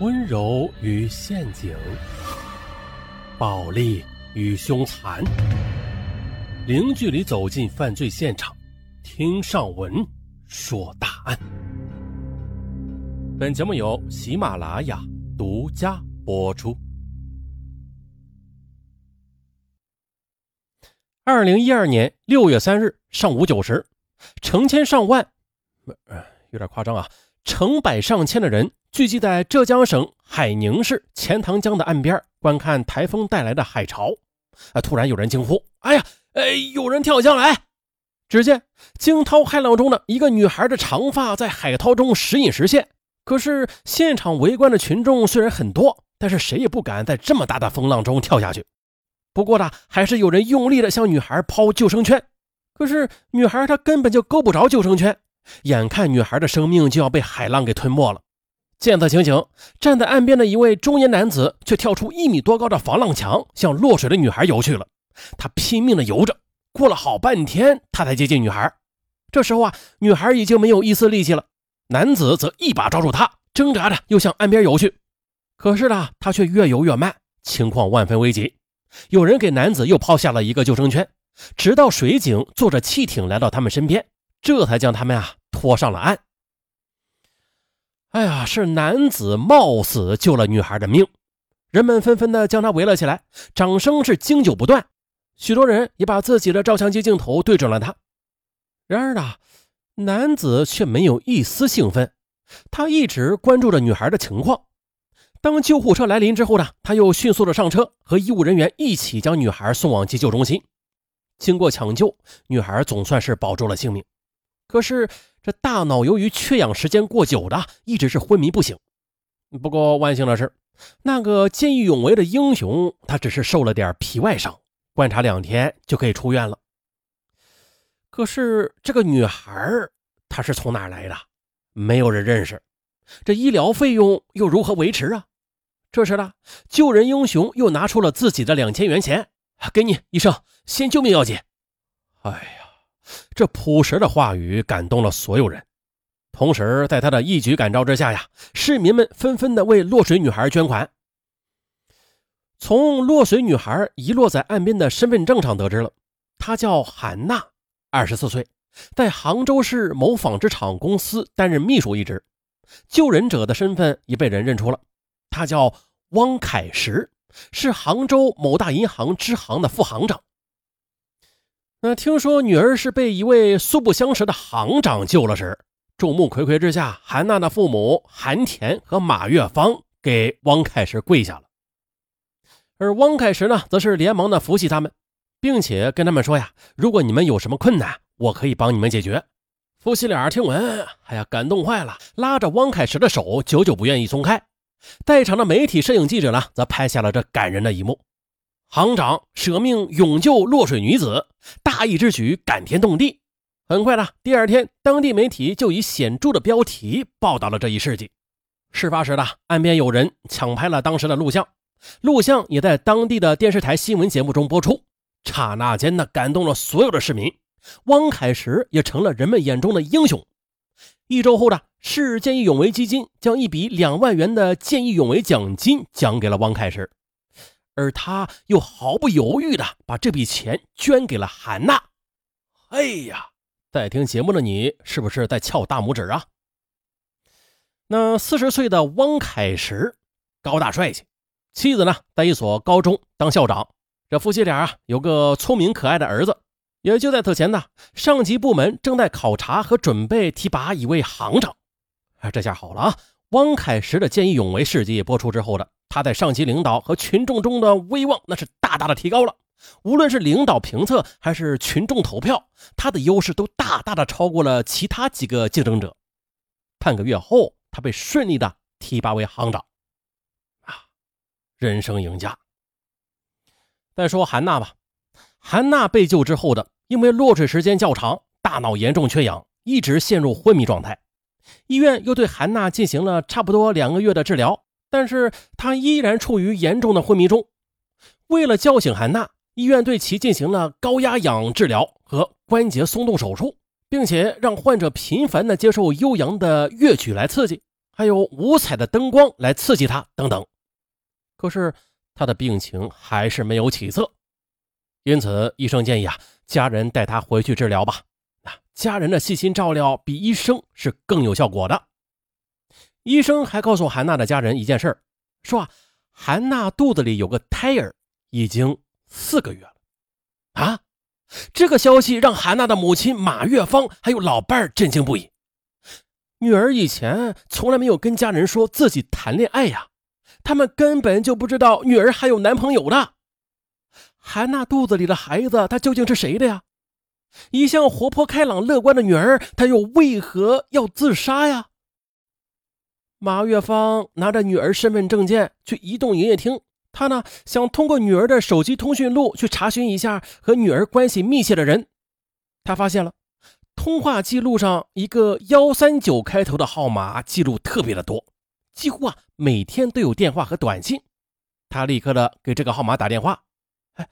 温柔与陷阱，暴力与凶残，零距离走进犯罪现场，听上文说大案。本节目由喜马拉雅独家播出。二零一二年六月三日上午九时，成千上万，有点夸张啊，成百上千的人。聚集在浙江省海宁市钱塘江的岸边，观看台风带来的海潮。啊！突然有人惊呼：“哎呀，哎，有人跳江来！”只见惊涛骇浪中的一个女孩的长发在海涛中时隐时现。可是现场围观的群众虽然很多，但是谁也不敢在这么大的风浪中跳下去。不过呢，还是有人用力的向女孩抛救生圈。可是女孩她根本就够不着救生圈，眼看女孩的生命就要被海浪给吞没了。见此情形，站在岸边的一位中年男子却跳出一米多高的防浪墙，向落水的女孩游去了。他拼命地游着，过了好半天，他才接近女孩。这时候啊，女孩已经没有一丝力气了，男子则一把抓住她，挣扎着又向岸边游去。可是呢，他却越游越慢，情况万分危急。有人给男子又抛下了一个救生圈，直到水警坐着汽艇来到他们身边，这才将他们啊拖上了岸。哎呀，是男子冒死救了女孩的命，人们纷纷的将他围了起来，掌声是经久不断。许多人也把自己的照相机镜头对准了他。然而呢，男子却没有一丝兴奋，他一直关注着女孩的情况。当救护车来临之后呢，他又迅速的上车，和医务人员一起将女孩送往急救中心。经过抢救，女孩总算是保住了性命。可是。这大脑由于缺氧时间过久的，一直是昏迷不醒。不过万幸的是，那个见义勇为的英雄，他只是受了点皮外伤，观察两天就可以出院了。可是这个女孩，她是从哪来的？没有人认识。这医疗费用又如何维持啊？这时呢，救人英雄又拿出了自己的两千元钱，给你医生，先救命要紧。哎呀！这朴实的话语感动了所有人，同时在他的一举感召之下呀，市民们纷纷的为落水女孩捐款。从落水女孩遗落在岸边的身份证上得知了，她叫韩娜，二十四岁，在杭州市某纺织厂公司担任秘书一职。救人者的身份已被人认出了，他叫汪凯石，是杭州某大银行支行的副行长。那听说女儿是被一位素不相识的行长救了时，众目睽睽之下，韩娜的父母韩田和马月芳给汪凯石跪下了，而汪凯石呢，则是连忙的扶起他们，并且跟他们说呀：“如果你们有什么困难，我可以帮你们解决。”夫妻俩听闻，哎呀，感动坏了，拉着汪凯石的手，久久不愿意松开。在场的媒体、摄影记者呢，则拍下了这感人的一幕。行长舍命勇救落水女子，大义之举感天动地。很快呢，第二天，当地媒体就以显著的标题报道了这一事迹。事发时呢，岸边有人抢拍了当时的录像，录像也在当地的电视台新闻节目中播出。刹那间呢，感动了所有的市民。汪凯石也成了人们眼中的英雄。一周后呢，市见义勇为基金将一笔两万元的见义勇为奖金奖给了汪凯石。而他又毫不犹豫地把这笔钱捐给了韩娜。哎呀，在听节目的你是不是在翘大拇指啊？那四十岁的汪凯石，高大帅气，妻子呢在一所高中当校长。这夫妻俩啊有个聪明可爱的儿子。也就在此前呢，上级部门正在考察和准备提拔一位行长。啊，这下好了啊！汪凯石的见义勇为事迹播出之后的。他在上级领导和群众中的威望那是大大的提高了，无论是领导评测还是群众投票，他的优势都大大的超过了其他几个竞争者。半个月后，他被顺利的提拔为行长，啊，人生赢家。再说韩娜吧，韩娜被救之后的，因为落水时间较长，大脑严重缺氧，一直陷入昏迷状态。医院又对韩娜进行了差不多两个月的治疗。但是她依然处于严重的昏迷中。为了叫醒韩娜，医院对其进行了高压氧治疗和关节松动手术，并且让患者频繁地接受悠扬的乐曲来刺激。还有五彩的灯光来刺激他等等。可是他的病情还是没有起色，因此医生建议啊，家人带他回去治疗吧。家人的细心照料比医生是更有效果的。医生还告诉韩娜的家人一件事说啊，韩娜肚子里有个胎儿，已经四个月了。啊，这个消息让韩娜的母亲马月芳还有老伴儿震惊不已。女儿以前从来没有跟家人说自己谈恋爱呀。他们根本就不知道女儿还有男朋友的。韩娜肚子里的孩子，他究竟是谁的呀？一向活泼开朗、乐观的女儿，她又为何要自杀呀？马月芳拿着女儿身份证件去移动营业厅，她呢想通过女儿的手机通讯录去查询一下和女儿关系密切的人。他发现了通话记录上一个幺三九开头的号码记录特别的多。几乎啊，每天都有电话和短信。他立刻的给这个号码打电话，哎，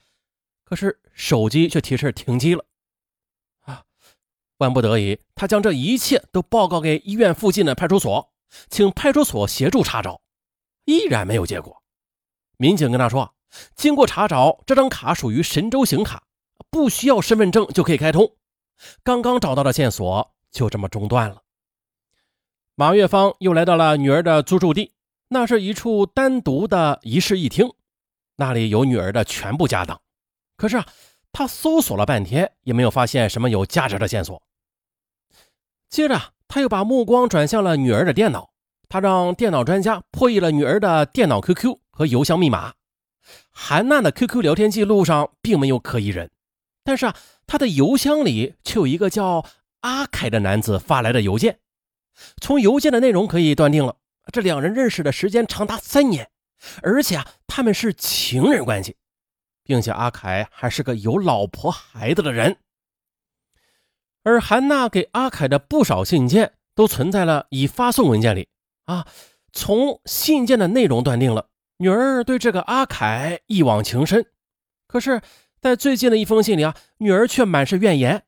可是手机却提示停机了。万不得已，他将这一切都报告给医院附近的派出所，请派出所协助查找，依然没有结果。民警跟他说，经过查找，这张卡属于神州行卡，不需要身份证就可以开通。刚刚找到的线索就这么中断了。马月芳又来到了女儿的租住地，那是一处单独的一室一厅，那里有女儿的全部家当。可是啊，他搜索了半天也没有发现什么有价值的线索。接着，他又把目光转向了女儿的电脑，他让电脑专家破译了女儿的电脑 QQ 和邮箱密码。韩娜的 QQ 聊天记录上并没有可疑人，但是啊，他的邮箱里却有一个叫阿凯的男子发来的邮件。从邮件的内容可以断定了，这两人认识的时间长达三年，而且啊，他们是情人关系，并且阿凯还是个有老婆孩子的人。而韩娜给阿凯的不少信件都存在了已发送文件里啊，从信件的内容断定了女儿对这个阿凯一往情深。可是，在最近的一封信里啊，女儿却满是怨言。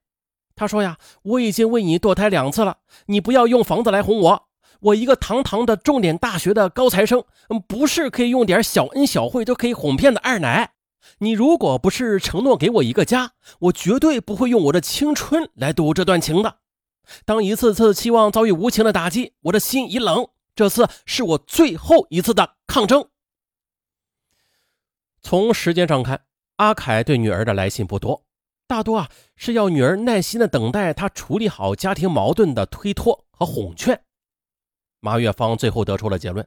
他说呀，我已经为你堕胎两次了，你不要用房子来哄我。我一个堂堂的重点大学的高材生，不是可以用点小恩小惠就可以哄骗的二奶。你如果不是承诺给我一个家，我绝对不会用我的青春来赌这段情的。当一次次期望遭遇无情的打击，我的心已冷。这次是我最后一次的抗争。从时间上看，阿凯对女儿的来信不多。大多啊是要女儿耐心的等待他处理好家庭矛盾的推脱和哄劝。马月芳最后得出了结论：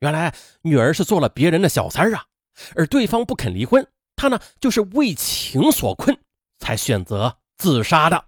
原来女儿是做了别人的小三啊，而对方不肯离婚，他呢就是为情所困，才选择自杀的。